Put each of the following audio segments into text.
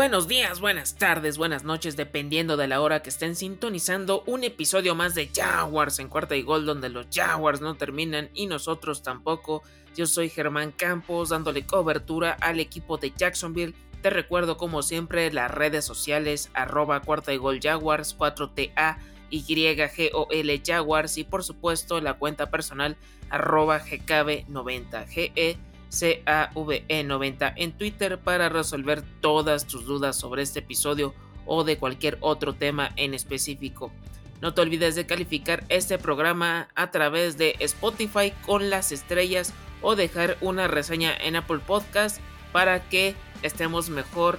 Buenos días, buenas tardes, buenas noches, dependiendo de la hora que estén sintonizando un episodio más de Jaguars en cuarta y gol, donde los Jaguars no terminan y nosotros tampoco. Yo soy Germán Campos, dándole cobertura al equipo de Jacksonville. Te recuerdo, como siempre, las redes sociales, arroba cuarta y gol Jaguars, 4TA, YGOL Jaguars y por supuesto la cuenta personal, arroba GKB90, GE CAVE90 en Twitter para resolver todas tus dudas sobre este episodio o de cualquier otro tema en específico. No te olvides de calificar este programa a través de Spotify con las estrellas o dejar una reseña en Apple Podcast para que estemos mejor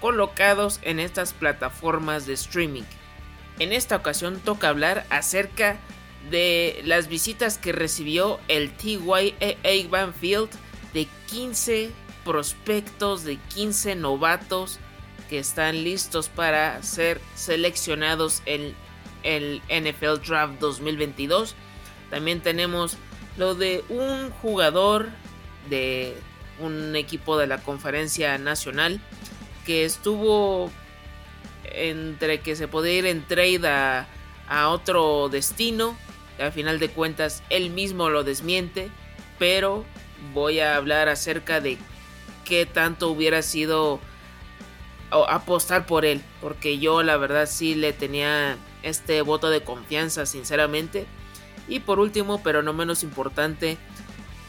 colocados en estas plataformas de streaming. En esta ocasión toca hablar acerca las visitas que recibió el TYA Banfield de 15 prospectos, de 15 novatos que están listos para ser seleccionados en el NFL Draft 2022. También tenemos lo de un jugador de un equipo de la conferencia nacional que estuvo entre que se podía ir en trade a otro destino al final de cuentas él mismo lo desmiente, pero voy a hablar acerca de qué tanto hubiera sido apostar por él, porque yo la verdad sí le tenía este voto de confianza, sinceramente. Y por último, pero no menos importante,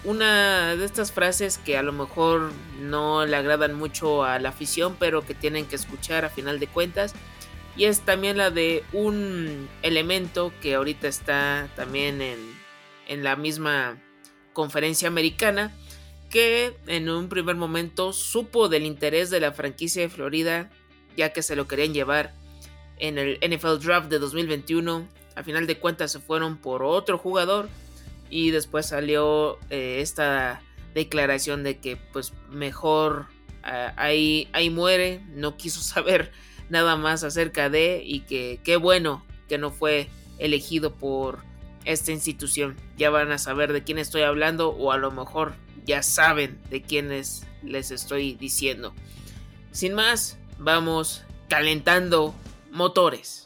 una de estas frases que a lo mejor no le agradan mucho a la afición, pero que tienen que escuchar a final de cuentas, y es también la de un elemento que ahorita está también en, en la misma conferencia americana que en un primer momento supo del interés de la franquicia de Florida ya que se lo querían llevar en el NFL Draft de 2021. A final de cuentas se fueron por otro jugador y después salió eh, esta declaración de que pues mejor ah, ahí, ahí muere, no quiso saber nada más acerca de y que qué bueno que no fue elegido por esta institución. Ya van a saber de quién estoy hablando o a lo mejor ya saben de quiénes les estoy diciendo. Sin más, vamos calentando motores.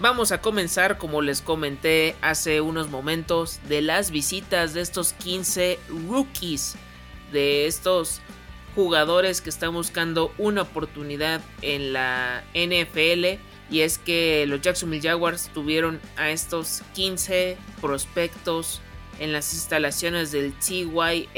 Vamos a comenzar, como les comenté hace unos momentos, de las visitas de estos 15 rookies, de estos jugadores que están buscando una oportunidad en la NFL. Y es que los Jacksonville Jaguars tuvieron a estos 15 prospectos en las instalaciones del TYA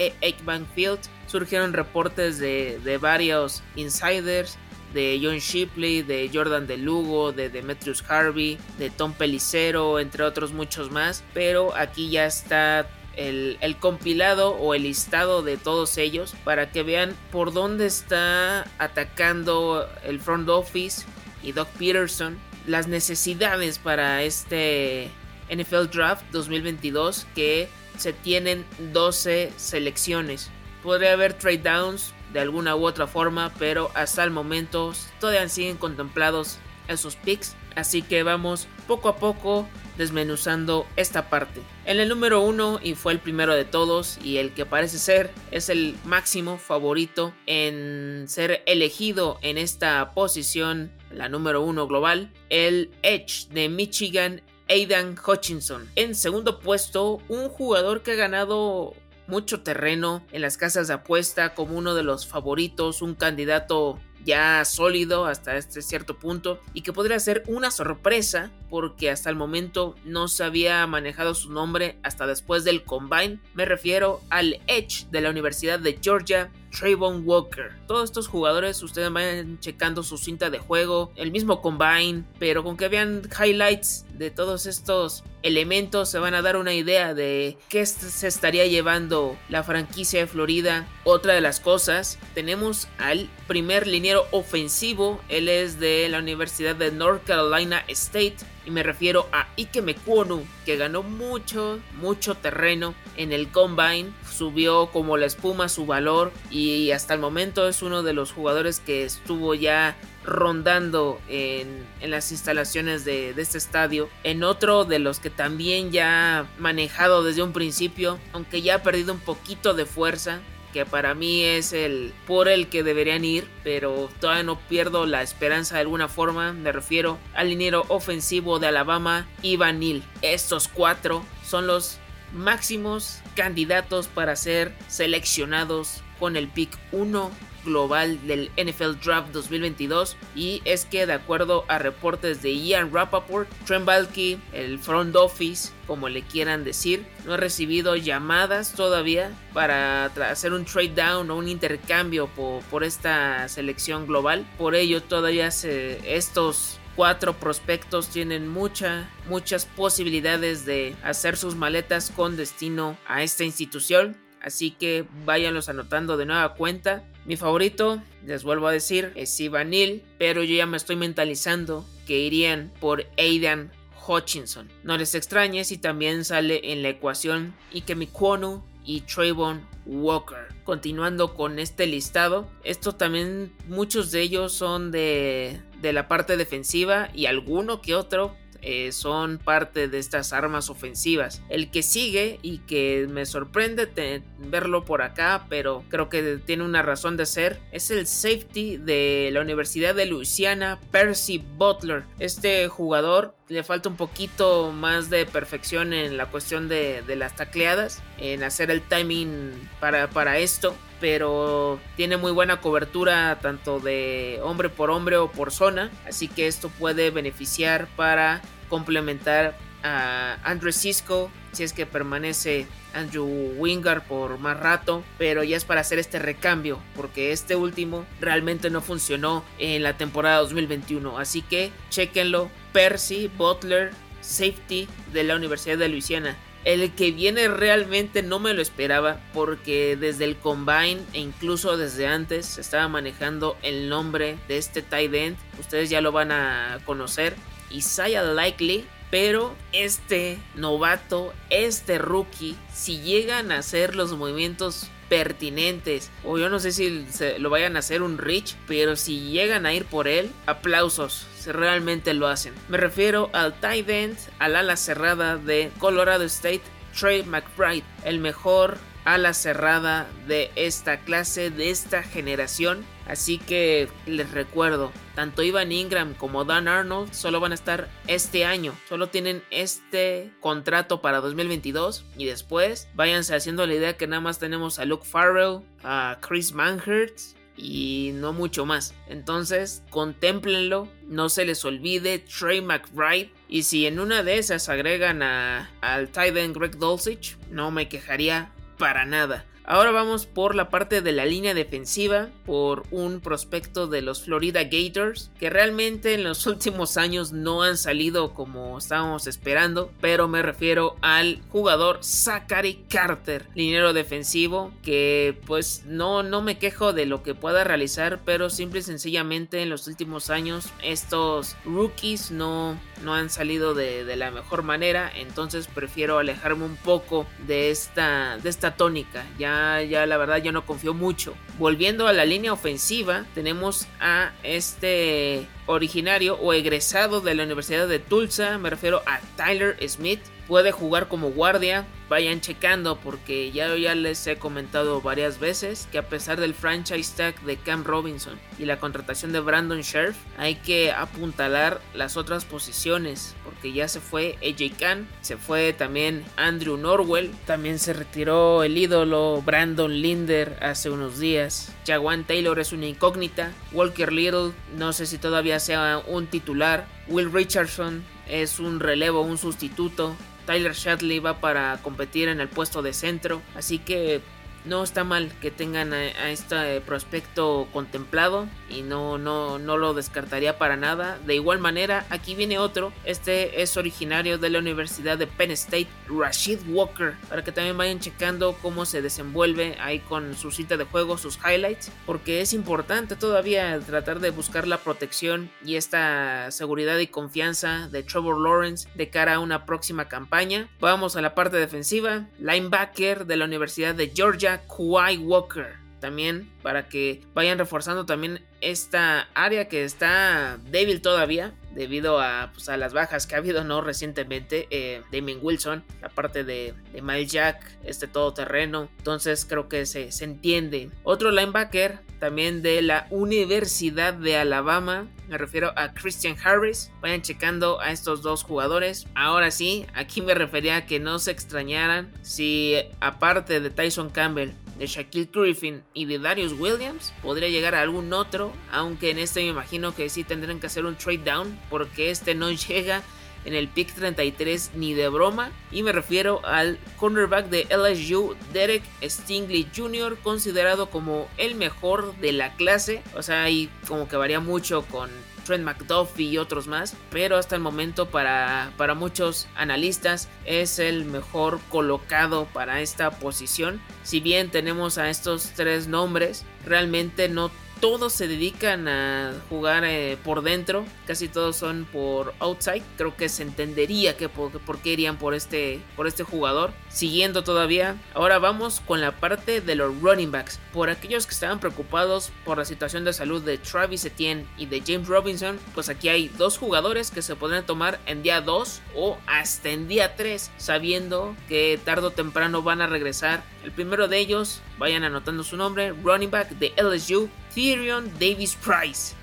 Bank Field. Surgieron reportes de varios insiders de John Shipley, de Jordan de Lugo, de Demetrius Harvey, de Tom Pelicero, entre otros muchos más. Pero aquí ya está el, compilado o el listado de todos ellos para que vean por dónde está atacando el front office y Doc Peterson las necesidades para este NFL Draft 2022 que se tienen 12 selecciones. Podría haber trade downs de alguna u otra forma, pero hasta el momento todavía siguen contemplados esos picks. Así que vamos poco a poco desmenuzando esta parte. En el número uno, y fue el primero de todos, y el que parece ser es el máximo favorito en ser elegido en esta posición, la número uno global, el Edge de Michigan, Aidan Hutchinson. En segundo puesto, un jugador que ha ganado mucho terreno en las casas de apuesta como uno de los favoritos, un candidato ya sólido hasta este cierto punto y que podría ser una sorpresa porque hasta el momento no se había manejado su nombre hasta después del combine. Me refiero al Edge de la Universidad de Georgia, Trayvon Walker. Todos estos jugadores, ustedes vayan checando su cinta de juego, el mismo combine, pero con que vean highlights de todos estos elementos se van a dar una idea de qué se estaría llevando la franquicia de Florida. Otra de las cosas, tenemos al primer liniero ofensivo, él es de la Universidad de North Carolina State y me refiero a Ike Mekwonu, que ganó mucho, mucho terreno en el Combine, subió como la espuma su valor y hasta el momento es uno de los jugadores que estuvo ya rondando en, las instalaciones de, de, este estadio. En otro de los que también ya manejado desde un principio, aunque ya ha perdido un poquito de fuerza, que para mí es el por el que deberían ir, pero todavía no pierdo la esperanza de alguna forma. Me refiero al liniero ofensivo de Alabama, Ivan Neal. Estos cuatro son los máximos candidatos para ser seleccionados con el pick 1 global del NFL Draft 2022 y es que de acuerdo a reportes de Ian Rappaport, Trent Balky, el front office, como le quieran decir, no ha recibido llamadas todavía para hacer un trade down o un intercambio por, por esta selección global. Por ello todavía se, estos cuatro prospectos tienen mucha, muchas posibilidades de hacer sus maletas con destino a esta institución. Así que váyanlos anotando de nueva cuenta. Mi favorito, les vuelvo a decir, es Ivan pero yo ya me estoy mentalizando que irían por Aidan Hutchinson. No les extrañe si también sale en la ecuación Ikemi Kwonu y Trayvon Walker. Continuando con este listado, estos también muchos de ellos son de, de la parte defensiva y alguno que otro eh, son parte de estas armas ofensivas. El que sigue y que me sorprende verlo por acá, pero creo que tiene una razón de ser, es el safety de la Universidad de Louisiana, Percy Butler. Este jugador le falta un poquito más de perfección en la cuestión de, las tacleadas, en hacer el timing para, para esto pero tiene muy buena cobertura tanto de hombre por hombre o por zona, así que esto puede beneficiar para complementar a Andrew Cisco si es que permanece Andrew Wingard por más rato, pero ya es para hacer este recambio, porque este último realmente no funcionó en la temporada 2021, así que chequenlo, Percy Butler, safety de la Universidad de Luisiana. El que viene realmente no me lo esperaba porque desde el combine e incluso desde antes se estaba manejando el nombre de este tight end. Ustedes ya lo van a conocer. Isaiah Likely. Pero este novato, este rookie, si llegan a hacer los movimientos pertinentes. O yo no sé si lo vayan a hacer un Rich, pero si llegan a ir por él, aplausos, si realmente lo hacen. Me refiero al tight end, al ala cerrada de Colorado State, Trey McBride, el mejor ala cerrada de esta clase, de esta generación. Así que les recuerdo, tanto Ivan Ingram como Dan Arnold solo van a estar este año. Solo tienen este contrato para 2022 y después váyanse haciendo la idea que nada más tenemos a Luke Farrell, a Chris Manhurst y no mucho más. Entonces, contémplenlo, no se les olvide Trey McBride. Y si en una de esas agregan a, al tight Greg Dulcich, no me quejaría para nada. Ahora vamos por la parte de la línea defensiva, por un prospecto de los Florida Gators, que realmente en los últimos años no han salido como estábamos esperando, pero me refiero al jugador Zachary Carter, liniero defensivo, que pues no, no me quejo de lo que pueda realizar, pero simple y sencillamente en los últimos años estos rookies no, no han salido de, de la mejor manera, entonces prefiero alejarme un poco de esta, de esta tónica. Ya ya, la verdad yo no confío mucho. Volviendo a la línea ofensiva, tenemos a este originario o egresado de la Universidad de Tulsa, me refiero a Tyler Smith, puede jugar como guardia. Vayan checando porque ya, ya les he comentado varias veces que a pesar del franchise tag de Cam Robinson y la contratación de Brandon Sheriff, hay que apuntalar las otras posiciones porque ya se fue AJ Khan, se fue también Andrew Norwell, también se retiró el ídolo Brandon Linder hace unos días. Jaguan Taylor es una incógnita, Walker Little no sé si todavía sea un titular, Will Richardson es un relevo, un sustituto. Tyler Shadley va para competir en el puesto de centro. Así que no está mal que tengan a, este prospecto contemplado y no, no, no lo descartaría para nada. De igual manera, aquí viene otro. Este es originario de la Universidad de Penn State, Rashid Walker, para que también vayan checando cómo se desenvuelve ahí con su cita de juego, sus highlights, porque es importante todavía tratar de buscar la protección y esta seguridad y confianza de Trevor Lawrence de cara a una próxima campaña. Vamos a la parte defensiva, linebacker de la Universidad de Georgia, Kawhi Walker también para que vayan reforzando también esta área que está débil todavía debido a, pues, a las bajas que ha habido no recientemente eh, Damien Wilson la parte de, de Jack este todoterreno. Entonces creo que se, se entiende. Otro linebacker también de la Universidad de Alabama me refiero a Christian Harris. Vayan checando a estos dos jugadores. Ahora sí aquí me refería a que no se extrañaran si aparte de Tyson Campbell de Shaquille Griffin y de Darius Williams, podría llegar a algún otro, aunque en este me imagino que sí tendrán que hacer un trade down, porque este no llega en el pick 33 ni de broma. Y me refiero al cornerback de LSU, Derek Stingley Jr., considerado como el mejor de la clase. O sea, ahí como que varía mucho con Trent McDuffie y otros más, pero hasta el momento para, para muchos analistas es el mejor colocado para esta posición. Si bien tenemos a estos tres nombres, realmente no todos se dedican a jugar eh, por dentro, casi todos son por outside. Creo que se entendería que por, qué irían por este, por este jugador. Siguiendo todavía, ahora vamos con la parte de los running backs. Por aquellos que estaban preocupados por la situación de salud de Travis Etienne y de James Robinson, pues aquí hay dos jugadores que se podrán tomar en día 2 o hasta en día 3, sabiendo que tarde o temprano van a regresar. El primero de ellos, vayan anotando su nombre, running back de LSU, Tyrion Davis Price.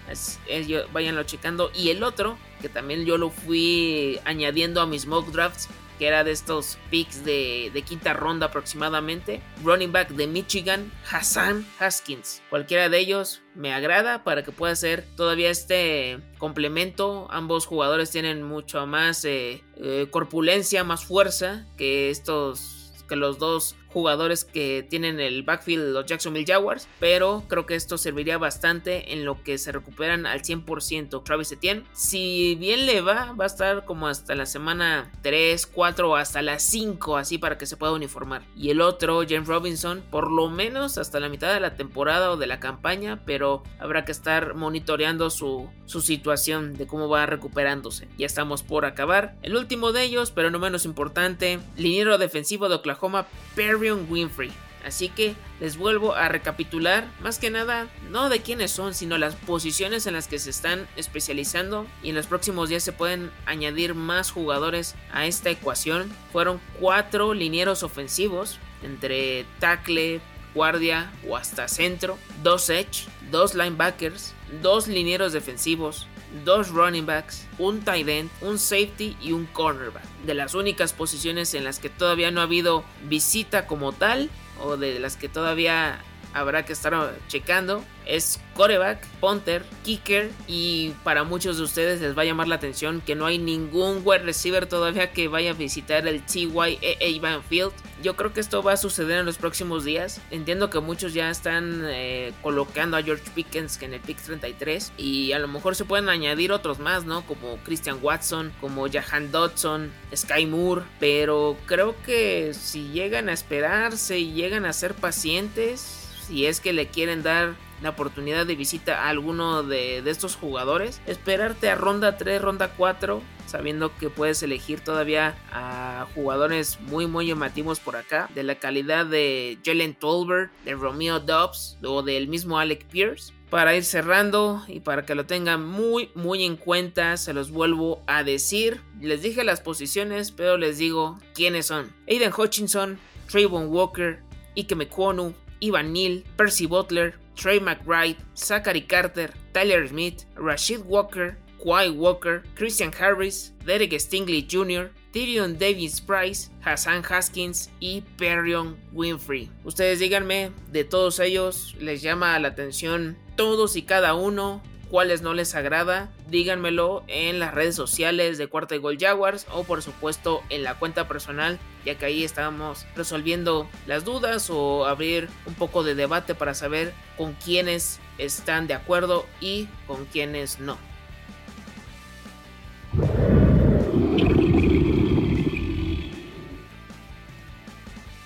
vayanlo checando. Y el otro, que también yo lo fui añadiendo a mis mock drafts, que era de estos picks de, de, quinta ronda aproximadamente. Running back de Michigan, Hassan Haskins. Cualquiera de ellos me agrada para que pueda ser todavía este complemento. Ambos jugadores tienen mucho más eh, eh, corpulencia, más fuerza que estos que los dos jugadores que tienen el backfield los Jacksonville Jaguars, pero creo que esto serviría bastante en lo que se recuperan al 100% Travis Etienne. Si bien le va, va a estar como hasta la semana 3, 4 o hasta las 5 así para que se pueda uniformar. Y el otro, James Robinson, por lo menos hasta la mitad de la temporada o de la campaña, pero habrá que estar monitoreando su, su situación de cómo va recuperándose. Ya estamos por acabar. El último de ellos, pero no menos importante, liniero defensivo de Oklahoma, Perry Winfrey. Así que les vuelvo a recapitular, más que nada, no de quiénes son, sino las posiciones en las que se están especializando y en los próximos días se pueden añadir más jugadores a esta ecuación. Fueron cuatro linieros ofensivos, entre tackle, guardia o hasta centro, dos edge, dos linebackers, dos linieros defensivos, dos running backs, un tight end, un safety y un cornerback. De las únicas posiciones en las que todavía no ha habido visita como tal, o de las que todavía habrá que estar checando, es coreback, punter, kicker y para muchos de ustedes les va a llamar la atención que no hay ningún wide receiver todavía que vaya a visitar el TYAA Banfield. Yo creo que esto va a suceder en los próximos días. Entiendo que muchos ya están eh, colocando a George Pickens en el pick 33 y a lo mejor se pueden añadir otros más, ¿no? Como Christian Watson, como Jahan Dodson, Sky Moore, pero creo que si llegan a esperarse y llegan a ser pacientes, si es que le quieren dar la oportunidad de visita a alguno de, estos jugadores, esperarte a ronda 3, ronda 4, sabiendo que puedes elegir todavía a jugadores muy muy llamativos por acá, de la calidad de Jalen Tolbert, de Romeo Dobbs o del mismo Alec Pierce. Para ir cerrando y para que lo tengan muy muy en cuenta, se los vuelvo a decir. Les dije las posiciones, pero les digo quiénes son. Aiden Hutchinson, Trayvon Walker, Ike Mekwonu, Ivan Neal, Percy Butler, Trey McBride, Zachary Carter, Tyler Smith, Rashid Walker, Kwai Walker, Christian Harris, Derek Stingley Jr., Tyrion Davis Price, Hassan Haskins y Perrion Winfrey. Ustedes díganme, de todos ellos, ¿les llama la atención todos y cada uno? Cuáles no les agrada, díganmelo en las redes sociales de Cuarta y Gol Jaguars o por supuesto en la cuenta personal, ya que ahí estamos resolviendo las dudas o abrir un poco de debate para saber con quiénes están de acuerdo y con quiénes no.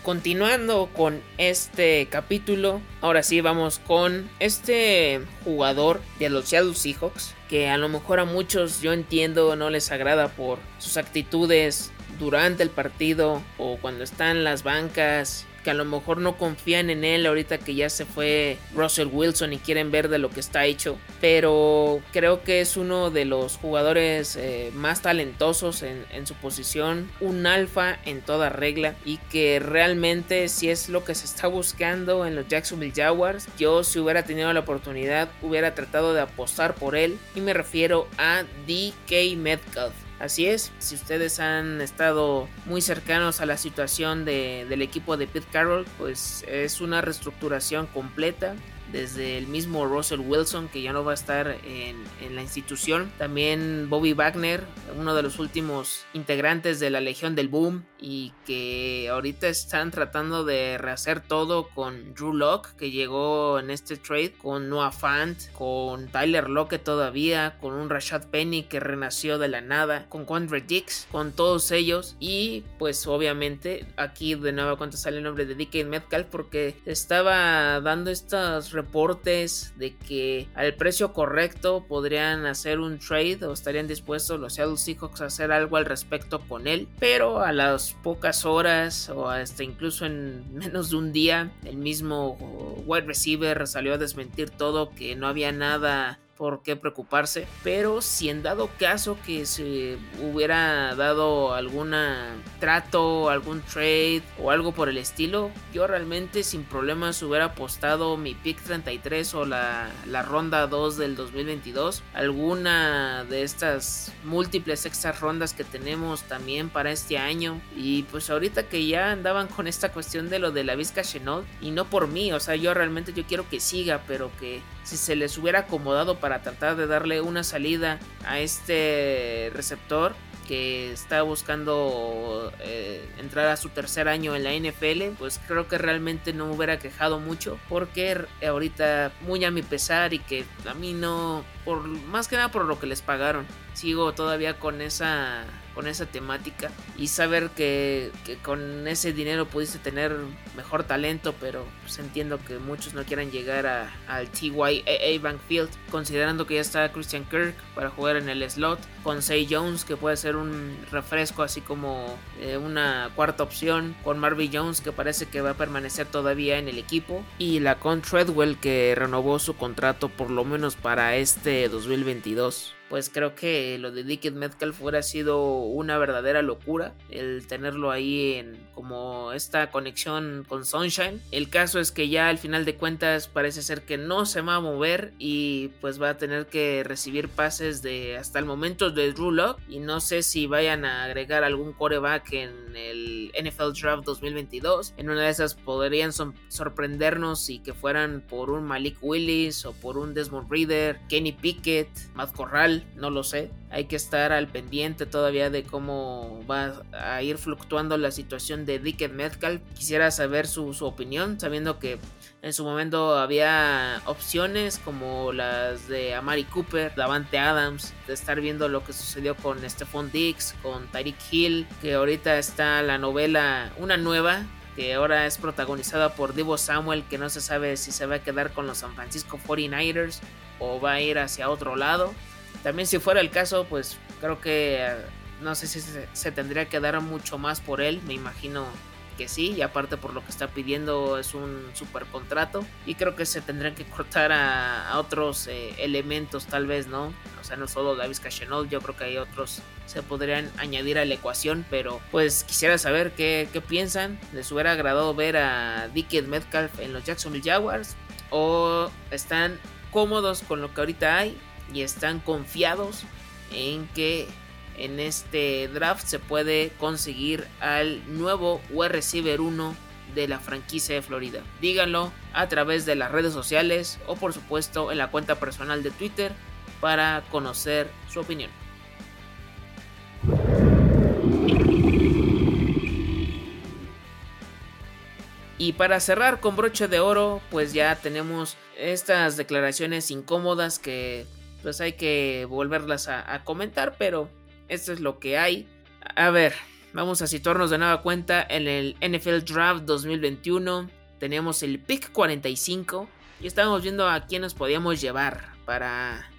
Continuando con este capítulo, ahora sí vamos con este jugador de los Seattle Seahawks, que a lo mejor a muchos yo entiendo no les agrada por sus actitudes durante el partido o cuando están las bancas que a lo mejor no confían en él ahorita que ya se fue Russell Wilson y quieren ver de lo que está hecho. Pero creo que es uno de los jugadores eh, más talentosos en, en, su posición, un alfa en toda regla y que realmente si es lo que se está buscando en los Jacksonville Jaguars, yo si hubiera tenido la oportunidad hubiera tratado de apostar por él y me refiero a DK Metcalf. Así es, si ustedes han estado muy cercanos a la situación del equipo de Pete Carroll, pues es una reestructuración completa desde el mismo Russell Wilson que ya no va a estar en, la institución. También Bobby Wagner, uno de los últimos integrantes de la Legión del Boom y que ahorita están tratando de rehacer todo con Drew Locke que llegó en este trade, con Noah Fant, con Tyler Lockett todavía, con un Rashad Penny que renació de la nada, con Quandre Dix, con todos ellos y pues obviamente aquí de nuevo cuenta sale el nombre de DK Metcalf porque estaba dando estas reportes de que al precio correcto podrían hacer un trade o estarían dispuestos los Seattle Seahawks a hacer algo al respecto con él, pero a las pocas horas o hasta incluso en menos de un día el mismo wide receiver salió a desmentir todo que no había nada por qué preocuparse. Pero si en dado caso que se hubiera dado alguna trato, algún trade o algo por el estilo, yo realmente sin problemas hubiera apostado mi pick 33 o la, la ronda 2 del 2022. Alguna de estas múltiples extra rondas que tenemos también para este año. Y pues ahorita que ya andaban con esta cuestión de lo de la Vizca Chenault y no por mí, o sea, yo realmente yo quiero que siga, pero que si se les hubiera acomodado para tratar de darle una salida a este receptor que está buscando eh, entrar a su tercer año en la NFL, pues creo que realmente no me hubiera quejado mucho porque ahorita muy a mi pesar y que a mí no, por más que nada por lo que les pagaron, sigo todavía con esa con esa temática y saber que, con ese dinero pudiste tener mejor talento, pero pues entiendo que muchos no quieran llegar al TYAA Bank Field, considerando que ya está Christian Kirk para jugar en el slot, con Say Jones que puede ser un refresco así como eh, una cuarta opción, con Marvin Jones que parece que va a permanecer todavía en el equipo y la con Treadwell que renovó su contrato por lo menos para este 2022 pues creo que lo de Dickett Metcalf hubiera sido una verdadera locura el tenerlo ahí en como esta conexión con Sunshine. El caso es que ya al final de cuentas parece ser que no se va a mover y pues va a tener que recibir pases de hasta el momento de Drew y no sé si vayan a agregar algún coreback en el NFL Draft 2022. En una de esas podrían sorprendernos y que fueran por un Malik Willis o por un Desmond Reader, Kenny Pickett, Matt Corral no lo sé. Hay que estar al pendiente todavía de cómo va a ir fluctuando la situación de Dickett Metcalf. Quisiera saber su, opinión, sabiendo que en su momento había opciones como las de Amari Cooper, Davante Adams, de estar viendo lo que sucedió con Stephon Diggs, con Tyreek Hill, que ahorita está la novela, una nueva, que ahora es protagonizada por Divo Samuel, que no se sabe si se va a quedar con los San Francisco 49ers o va a ir hacia otro lado. También si fuera el caso, pues creo que eh, no sé si se, tendría que dar mucho más por él, me imagino que sí, y aparte por lo que está pidiendo es un super contrato y creo que se tendrían que cortar a, otros eh, elementos tal vez, ¿no? O sea, no solo Davis Cachenol, yo creo que hay otros se podrían añadir a la ecuación, pero pues quisiera saber qué, qué piensan, les hubiera agradado ver a Dickett Metcalf en los Jacksonville Jaguars o están cómodos con lo que ahorita hay y están confiados en que en este draft se puede conseguir al nuevo wide receiver 1 de la franquicia de Florida. Díganlo a través de las redes sociales o por supuesto en la cuenta personal de Twitter para conocer su opinión. Y para cerrar con broche de oro, pues ya tenemos estas declaraciones incómodas que pues hay que volverlas a, comentar, pero esto es lo que hay. A ver, vamos a situarnos de nueva cuenta en el NFL Draft 2021. Teníamos el pick 45 y estábamos viendo a quién nos podíamos llevar para,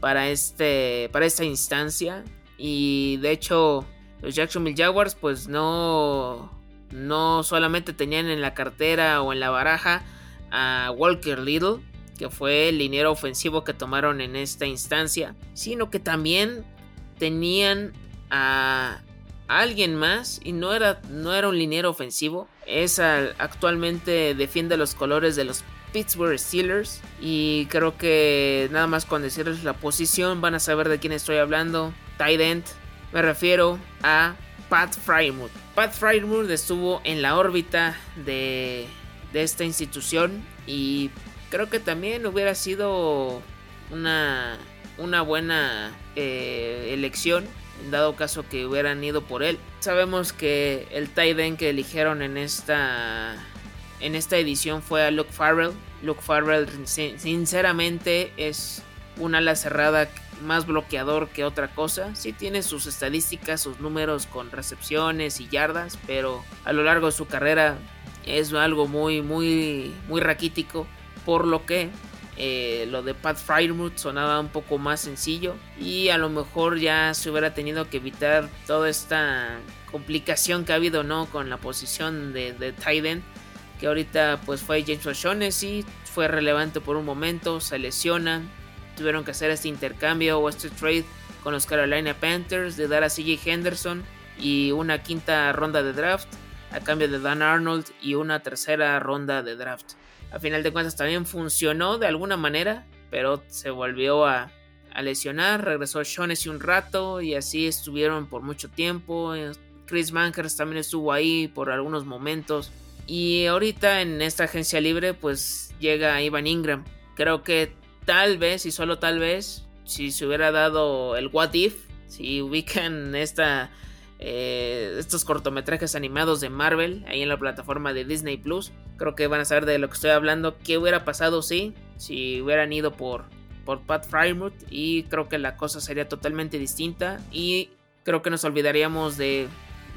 para, este, para esta instancia. Y de hecho, los Jacksonville Jaguars pues no, no solamente tenían en la cartera o en la baraja a Walker Little, que fue el liniero ofensivo que tomaron en esta instancia, sino que también tenían a alguien más y no era, no era un liniero ofensivo, es actualmente defiende los colores de los Pittsburgh Steelers y creo que nada más con decirles la posición van a saber de quién estoy hablando. Tight end, me refiero a Pat Frymouth. Pat Frymouth estuvo en la órbita de, de esta institución y creo que también hubiera sido una, una buena eh, elección dado caso que hubieran ido por él. Sabemos que el tight end que eligieron en esta en esta edición fue a Luke Farrell. Luke Farrell sinceramente es un ala cerrada más bloqueador que otra cosa. Sí tiene sus estadísticas, sus números con recepciones y yardas, pero a lo largo de su carrera es algo muy muy muy raquítico por lo que eh, lo de Pat Fryermuth sonaba un poco más sencillo y a lo mejor ya se hubiera tenido que evitar toda esta complicación que ha habido no con la posición de, de que ahorita pues fue James O'Shaughnessy fue relevante por un momento se lesiona tuvieron que hacer este intercambio o este trade con los Carolina Panthers de dar a CJ Henderson y una quinta ronda de draft a cambio de Dan Arnold y una tercera ronda de draft a final de cuentas también funcionó de alguna manera, pero se volvió a, lesionar, regresó Shaughnessy un rato y así estuvieron por mucho tiempo. Chris Mankers también estuvo ahí por algunos momentos. Y ahorita en esta agencia libre pues llega Ivan Ingram. Creo que tal vez y solo tal vez si se hubiera dado el what if, si ubican esta eh, estos cortometrajes animados de Marvel ahí en la plataforma de Disney Plus. Creo que van a saber de lo que estoy hablando. ¿Qué hubiera pasado si, si hubieran ido por, por Pat Frymouth? Y creo que la cosa sería totalmente distinta. Y creo que nos olvidaríamos de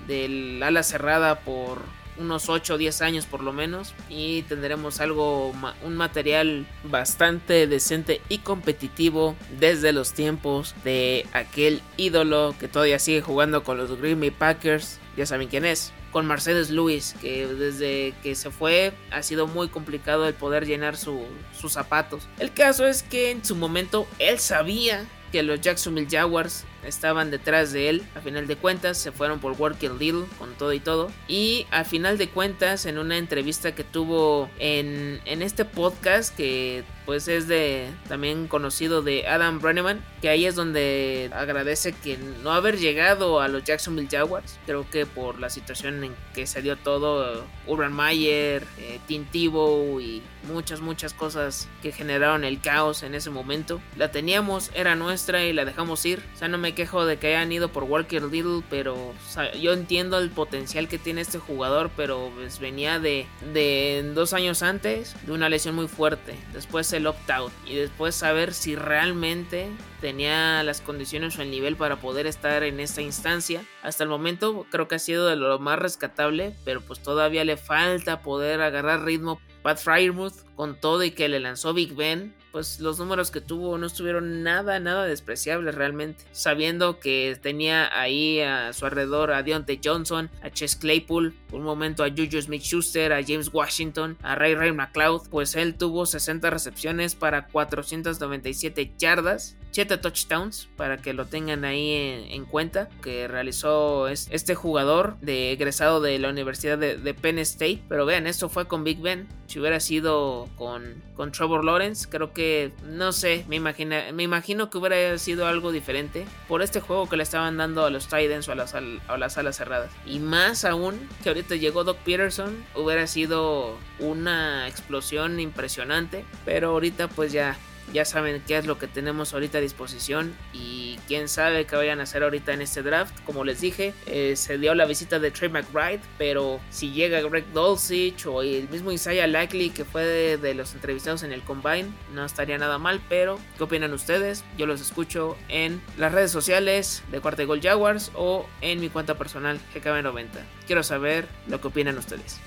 del ala cerrada por unos 8 o 10 años por lo menos y tendremos algo un material bastante decente y competitivo desde los tiempos de aquel ídolo que todavía sigue jugando con los Green Bay Packers ya saben quién es con Mercedes Lewis, que desde que se fue ha sido muy complicado el poder llenar sus zapatos. El caso es que en su momento él sabía que los Jacksonville Jaguars estaban detrás de él. A final de cuentas, se fueron por Working Little con todo y todo. Y a final de cuentas, en una entrevista que tuvo en, en este podcast, que pues es de también conocido de Adam Brenneman, que ahí es donde agradece que no haber llegado a los Jacksonville Jaguars. Creo que por la situación en que se dio todo, Urban Meyer, eh, Tim Tebow y muchas, muchas cosas que generaron el caos en ese momento. La teníamos, era nuestra y la dejamos ir. O sea, no me quejo de que hayan ido por Walker Little, pero yo entiendo el potencial que tiene este jugador, pero pues, venía de, de dos años antes de una lesión muy fuerte, después el opt-out y después saber si realmente tenía las condiciones o el nivel para poder estar en esta instancia. Hasta el momento creo que ha sido de lo más rescatable, pero pues todavía le falta poder agarrar ritmo. Pat Fryermuth con todo y que le lanzó Big Ben, pues los números que tuvo no estuvieron nada, nada despreciables realmente. Sabiendo que tenía ahí a su alrededor a Deontay Johnson, a Chess Claypool, un momento a Juju Smith Schuster, a James Washington, a Ray Ray McLeod, pues él tuvo 60 recepciones para 497 yardas 7 touchdowns para que lo tengan ahí en, cuenta que realizó este jugador de egresado de la Universidad de, Penn State. Pero vean esto fue con Big Ben. Si hubiera sido con, con Trevor Lawrence creo que no sé me, imagina, me imagino que hubiera sido algo diferente por este juego que le estaban dando a los Titans o a las, a las alas cerradas. Y más aún que ahorita llegó Doc Peterson hubiera sido una explosión impresionante. Pero ahorita pues ya ya saben qué es lo que tenemos ahorita a disposición y quién sabe qué vayan a hacer ahorita en este draft. Como les dije, eh, se dio la visita de Trey McBride, pero si llega Greg Dulcich o el mismo Isaiah Likely que fue de, los entrevistados en el Combine, no estaría nada mal, pero ¿qué opinan ustedes? Yo los escucho en las redes sociales de Cuarta Gol Jaguars o en mi cuenta personal GKB90. Quiero saber lo que opinan ustedes.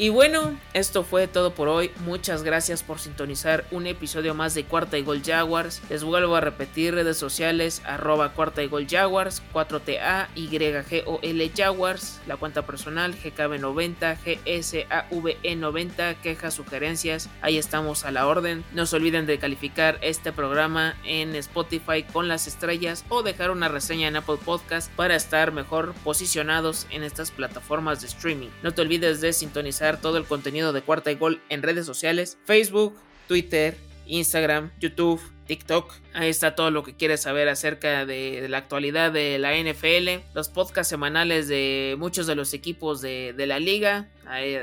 Y bueno, esto fue todo por hoy. Muchas gracias por sintonizar un episodio más de Cuarta y Gol Jaguars. Les vuelvo a repetir redes sociales arroba Cuarta y Gol Jaguars, 4TA, YGOL Jaguars, la cuenta personal GKB90, GSAVE90, quejas, sugerencias. Ahí estamos a la orden. No se olviden de calificar este programa en Spotify con las estrellas o dejar una reseña en Apple Podcast para estar mejor posicionados en estas plataformas de streaming. No te olvides de sintonizar todo el contenido de Cuarta y Gol en redes sociales, Facebook, Twitter, Instagram, YouTube, TikTok. Ahí está todo lo que quieres saber acerca de, la actualidad de la NFL, los podcasts semanales de muchos de los equipos de, la liga.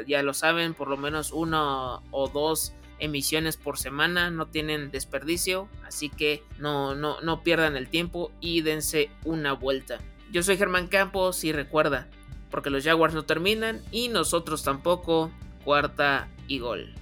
Ya lo saben, por lo menos uno o dos emisiones por semana, no tienen desperdicio, así que no, no, no pierdan el tiempo y dense una vuelta. Yo soy Germán Campos y recuerda, porque los Jaguars no terminan y nosotros tampoco. Cuarta y gol.